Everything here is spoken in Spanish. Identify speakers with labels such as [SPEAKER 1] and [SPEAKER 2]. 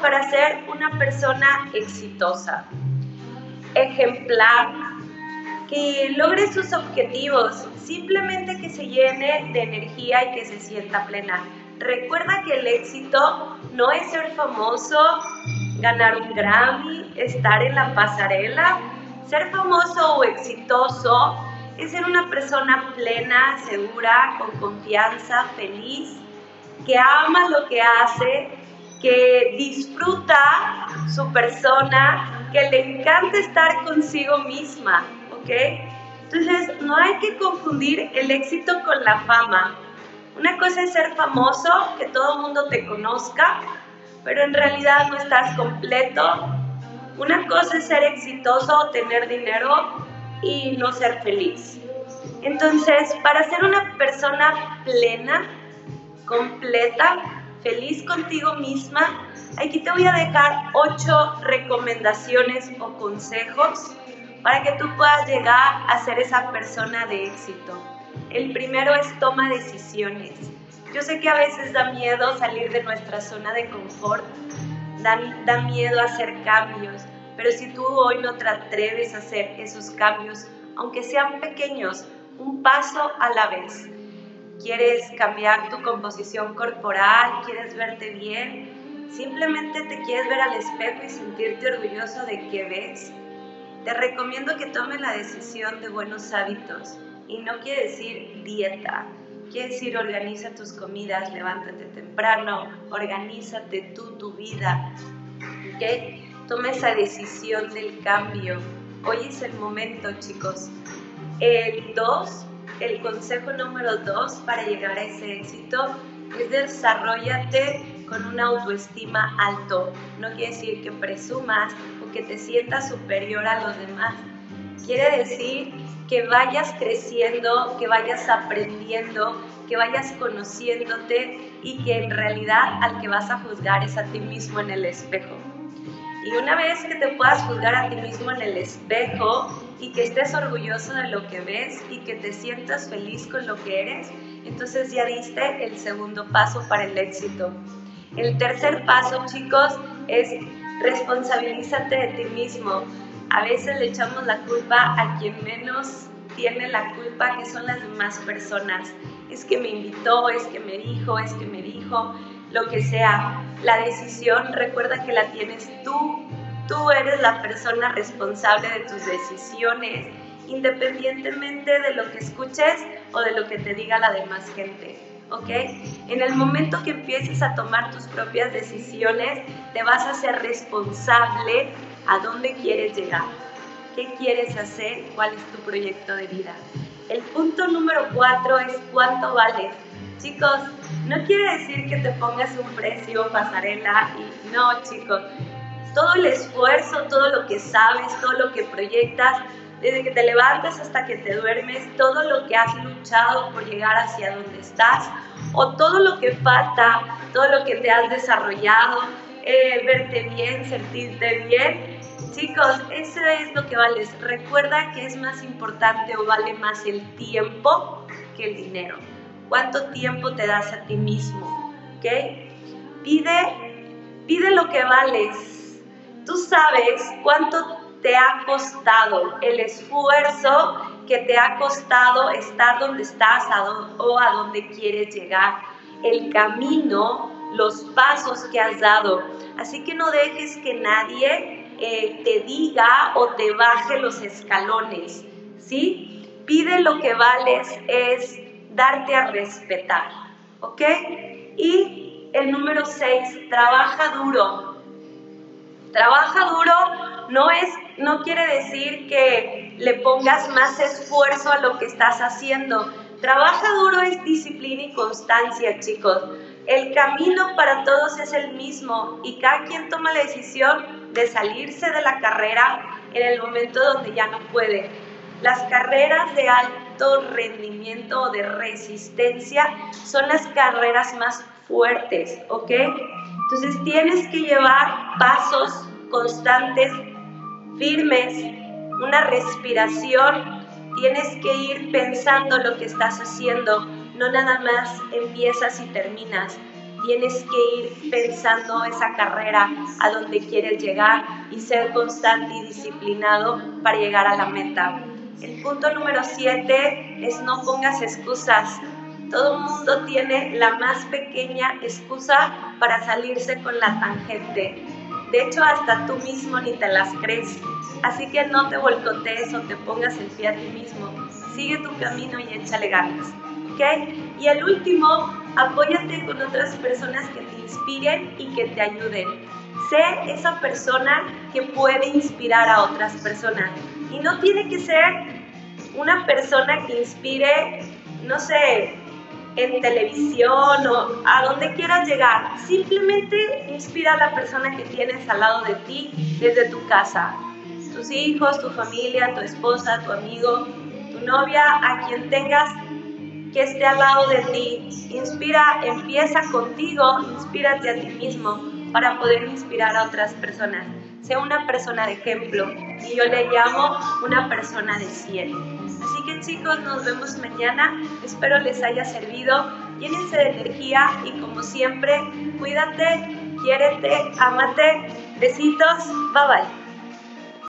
[SPEAKER 1] para ser una persona exitosa, ejemplar, que logre sus objetivos, simplemente que se llene de energía y que se sienta plena. Recuerda que el éxito no es ser famoso, ganar un Grammy, estar en la pasarela. Ser famoso o exitoso es ser una persona plena, segura, con confianza, feliz, que ama lo que hace, que disfruta su persona, que le encanta estar consigo misma, ¿ok? Entonces, no hay que confundir el éxito con la fama. Una cosa es ser famoso, que todo el mundo te conozca, pero en realidad no estás completo. Una cosa es ser exitoso, tener dinero y no ser feliz. Entonces, para ser una persona plena, completa, feliz contigo misma, aquí te voy a dejar ocho recomendaciones o consejos para que tú puedas llegar a ser esa persona de éxito. El primero es toma decisiones. Yo sé que a veces da miedo salir de nuestra zona de confort, da, da miedo hacer cambios, pero si tú hoy no te atreves a hacer esos cambios, aunque sean pequeños, un paso a la vez. ¿Quieres cambiar tu composición corporal? ¿Quieres verte bien? ¿Simplemente te quieres ver al espejo y sentirte orgulloso de que ves? Te recomiendo que tomes la decisión de buenos hábitos y no quiere decir dieta, quiere decir organiza tus comidas, levántate temprano, organízate tú tu vida, ¿ok? Toma esa decisión del cambio. Hoy es el momento, chicos. El 2, el consejo número 2 para llegar a ese éxito es desarrollate con una autoestima alto. No quiere decir que presumas o que te sientas superior a los demás. Quiere decir que vayas creciendo, que vayas aprendiendo, que vayas conociéndote y que en realidad al que vas a juzgar es a ti mismo en el espejo. Y una vez que te puedas juzgar a ti mismo en el espejo y que estés orgulloso de lo que ves y que te sientas feliz con lo que eres, entonces ya diste el segundo paso para el éxito. El tercer paso, chicos, es responsabilízate de ti mismo. A veces le echamos la culpa a quien menos tiene la culpa, que son las demás personas. Es que me invitó, es que me dijo, es que me dijo, lo que sea. La decisión, recuerda que la tienes tú. Tú eres la persona responsable de tus decisiones, independientemente de lo que escuches o de lo que te diga la demás gente. ¿ok? En el momento que empieces a tomar tus propias decisiones, te vas a ser responsable a dónde quieres llegar, qué quieres hacer, cuál es tu proyecto de vida. El punto número cuatro es cuánto vales. Chicos, no quiere decir que te pongas un precio pasarela y no, chicos. Todo el esfuerzo, todo lo que sabes, todo lo que proyectas, desde que te levantas hasta que te duermes, todo lo que has luchado por llegar hacia donde estás, o todo lo que falta, todo lo que te has desarrollado, eh, verte bien, sentirte bien. Chicos, eso es lo que vales. Recuerda que es más importante o vale más el tiempo que el dinero. ¿Cuánto tiempo te das a ti mismo? ¿Ok? Pide, pide lo que vales. Tú sabes cuánto te ha costado, el esfuerzo que te ha costado estar donde estás o a donde quieres llegar, el camino, los pasos que has dado. Así que no dejes que nadie eh, te diga o te baje los escalones, ¿sí? Pide lo que vales es darte a respetar, ¿ok? Y el número 6, trabaja duro. Trabaja duro no es no quiere decir que le pongas más esfuerzo a lo que estás haciendo. Trabaja duro es disciplina y constancia, chicos. El camino para todos es el mismo y cada quien toma la decisión de salirse de la carrera en el momento donde ya no puede. Las carreras de alto rendimiento o de resistencia son las carreras más fuertes, ¿ok? Entonces tienes que llevar pasos constantes firmes, una respiración, tienes que ir pensando lo que estás haciendo, no nada más empiezas y terminas. tienes que ir pensando esa carrera a donde quieres llegar y ser constante y disciplinado para llegar a la meta. El punto número 7 es no pongas excusas. Todo el mundo tiene la más pequeña excusa para salirse con la tangente. De hecho, hasta tú mismo ni te las crees. Así que no te volcotees o te pongas el pie a ti mismo. Sigue tu camino y échale ganas. ¿Ok? Y el último, apóyate con otras personas que te inspiren y que te ayuden. Sé esa persona que puede inspirar a otras personas. Y no tiene que ser una persona que inspire, no sé, en televisión o a donde quieras llegar. Simplemente inspira a la persona que tienes al lado de ti desde tu casa. Tus hijos, tu familia, tu esposa, tu amigo, tu novia, a quien tengas que esté al lado de ti. Inspira, empieza contigo, inspírate a ti mismo para poder inspirar a otras personas. Sea una persona de ejemplo y yo le llamo una persona de cielo. Así que chicos, nos vemos mañana. Espero les haya servido. Llénense de energía y como siempre, cuídate, quiérete, amate. Besitos, bye bye.